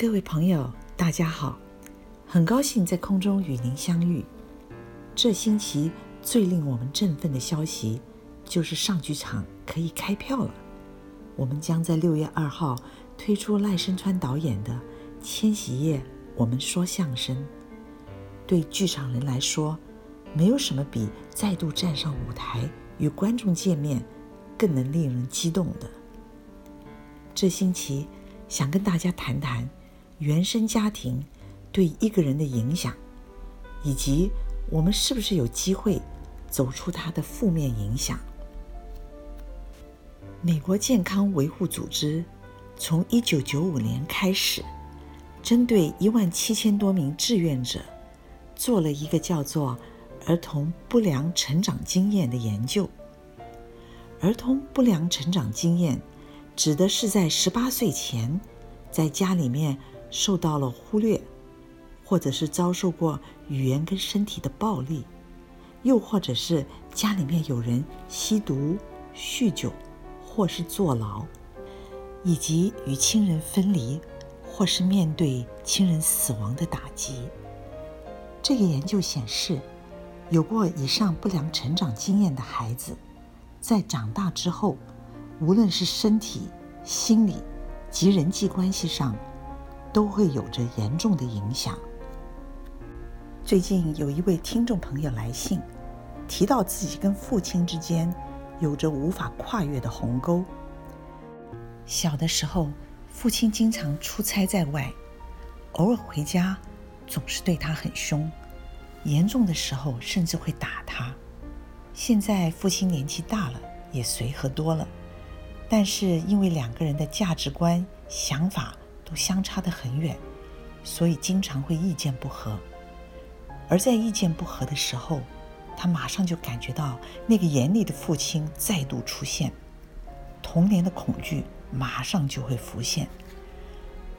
各位朋友，大家好，很高兴在空中与您相遇。这星期最令我们振奋的消息，就是上剧场可以开票了。我们将在六月二号推出赖声川导演的《千禧夜》，我们说相声。对剧场人来说，没有什么比再度站上舞台与观众见面更能令人激动的。这星期想跟大家谈谈原生家庭对一个人的影响，以及我们是不是有机会走出它的负面影响。美国健康维护组织从1995年开始，针对1万七千多名志愿者做了一个叫做“儿童不良成长经验”的研究。儿童不良成长经验指的是在18岁前，在家里面受到了忽略，或者是遭受过语言跟身体的暴力，又或者是家里面有人吸毒、酗酒。或是坐牢，以及与亲人分离，或是面对亲人死亡的打击。这个研究显示，有过以上不良成长经验的孩子，在长大之后，无论是身体、心理及人际关系上，都会有着严重的影响。最近有一位听众朋友来信，提到自己跟父亲之间。有着无法跨越的鸿沟。小的时候，父亲经常出差在外，偶尔回家，总是对他很凶，严重的时候甚至会打他。现在父亲年纪大了，也随和多了，但是因为两个人的价值观、想法都相差得很远，所以经常会意见不合。而在意见不合的时候，他马上就感觉到那个严厉的父亲再度出现，童年的恐惧马上就会浮现。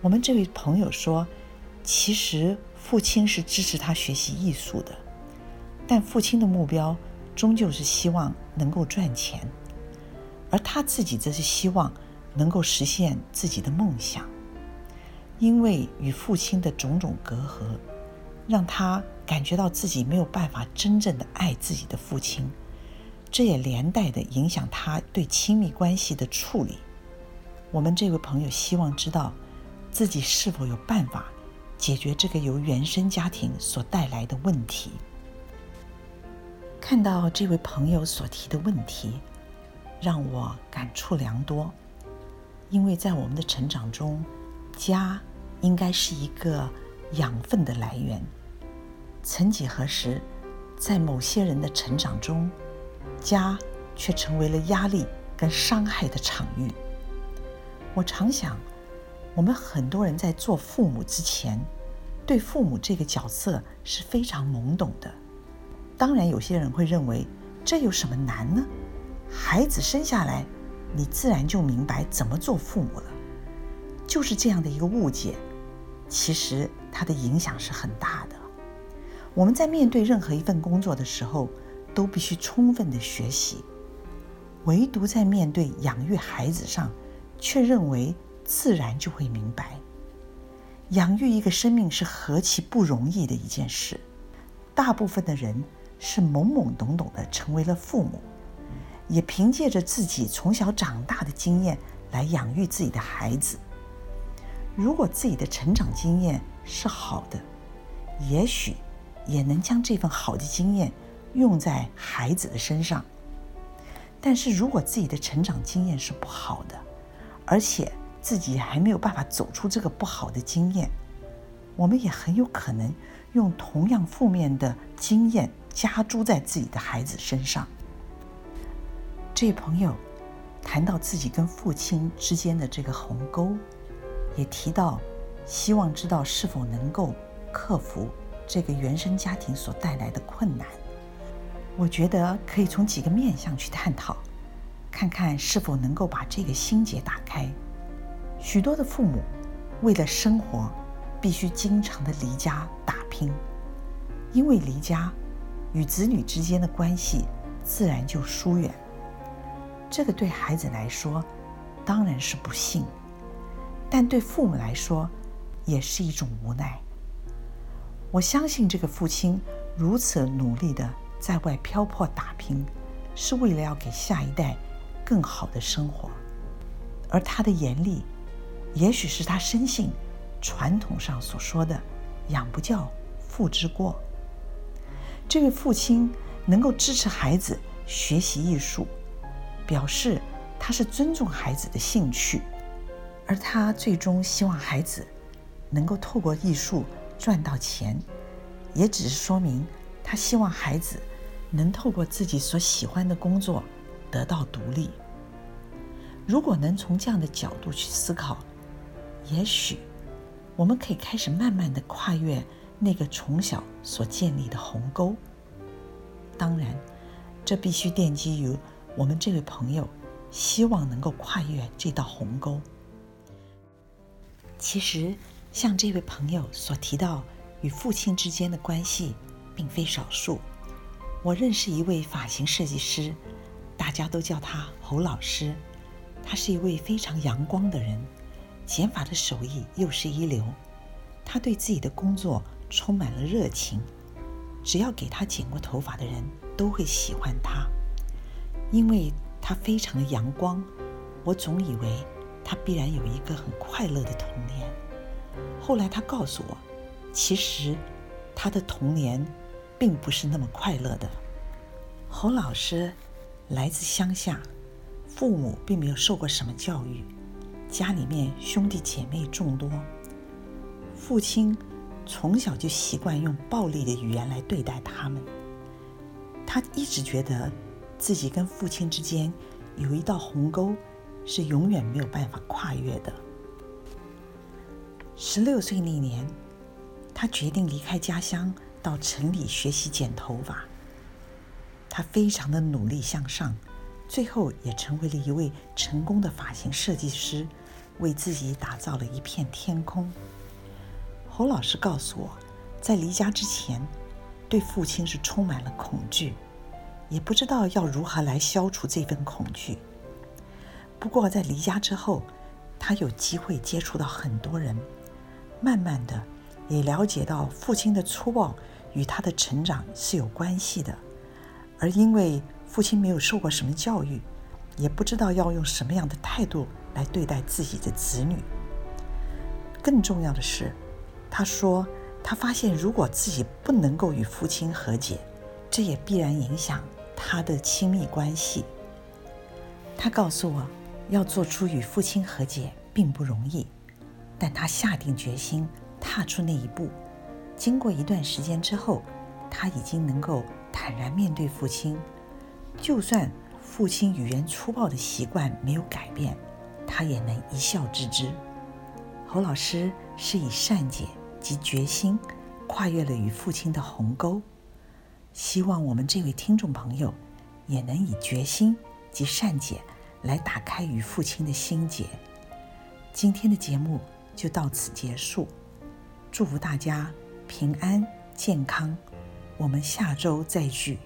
我们这位朋友说，其实父亲是支持他学习艺术的，但父亲的目标终究是希望能够赚钱，而他自己则是希望能够实现自己的梦想。因为与父亲的种种隔阂，让他。感觉到自己没有办法真正的爱自己的父亲，这也连带的影响他对亲密关系的处理。我们这位朋友希望知道，自己是否有办法解决这个由原生家庭所带来的问题。看到这位朋友所提的问题，让我感触良多，因为在我们的成长中，家应该是一个养分的来源。曾几何时，在某些人的成长中，家却成为了压力跟伤害的场域。我常想，我们很多人在做父母之前，对父母这个角色是非常懵懂的。当然，有些人会认为这有什么难呢？孩子生下来，你自然就明白怎么做父母了。就是这样的一个误解，其实它的影响是很大的。我们在面对任何一份工作的时候，都必须充分的学习，唯独在面对养育孩子上，却认为自然就会明白。养育一个生命是何其不容易的一件事，大部分的人是懵懵懂懂的成为了父母，也凭借着自己从小长大的经验来养育自己的孩子。如果自己的成长经验是好的，也许。也能将这份好的经验用在孩子的身上。但是如果自己的成长经验是不好的，而且自己还没有办法走出这个不好的经验，我们也很有可能用同样负面的经验加诸在自己的孩子身上。这位朋友谈到自己跟父亲之间的这个鸿沟，也提到希望知道是否能够克服。这个原生家庭所带来的困难，我觉得可以从几个面向去探讨，看看是否能够把这个心结打开。许多的父母为了生活，必须经常的离家打拼，因为离家与子女之间的关系自然就疏远。这个对孩子来说当然是不幸，但对父母来说，也是一种无奈。我相信这个父亲如此努力的在外漂泊打拼，是为了要给下一代更好的生活，而他的严厉，也许是他深信传统上所说的“养不教，父之过”。这位父亲能够支持孩子学习艺术，表示他是尊重孩子的兴趣，而他最终希望孩子能够透过艺术赚到钱，也只是说明他希望孩子能透过自己所喜欢的工作得到独立。如果能从这样的角度去思考，也许我们可以开始慢慢的跨越。那个从小所建立的鸿沟，当然，这必须奠基于我们这位朋友希望能够跨越这道鸿沟。其实，像这位朋友所提到与父亲之间的关系，并非少数。我认识一位发型设计师，大家都叫他侯老师。他是一位非常阳光的人，剪发的手艺又是一流。他对自己的工作。充满了热情，只要给他剪过头发的人都会喜欢他，因为他非常的阳光。我总以为他必然有一个很快乐的童年，后来他告诉我，其实他的童年并不是那么快乐的。侯老师来自乡下，父母并没有受过什么教育，家里面兄弟姐妹众多，父亲。从小就习惯用暴力的语言来对待他们。他一直觉得自己跟父亲之间有一道鸿沟，是永远没有办法跨越的。十六岁那年，他决定离开家乡，到城里学习剪头发。他非常的努力向上，最后也成为了一位成功的发型设计师，为自己打造了一片天空。侯老师告诉我，在离家之前，对父亲是充满了恐惧，也不知道要如何来消除这份恐惧。不过在离家之后，他有机会接触到很多人，慢慢的也了解到父亲的粗暴与他的成长是有关系的。而因为父亲没有受过什么教育，也不知道要用什么样的态度来对待自己的子女。更重要的是。他说：“他发现，如果自己不能够与父亲和解，这也必然影响他的亲密关系。”他告诉我，要做出与父亲和解并不容易，但他下定决心踏出那一步。经过一段时间之后，他已经能够坦然面对父亲，就算父亲语言粗暴的习惯没有改变，他也能一笑置之。侯老师是以善解。及决心，跨越了与父亲的鸿沟。希望我们这位听众朋友，也能以决心及善解来打开与父亲的心结。今天的节目就到此结束，祝福大家平安健康，我们下周再聚。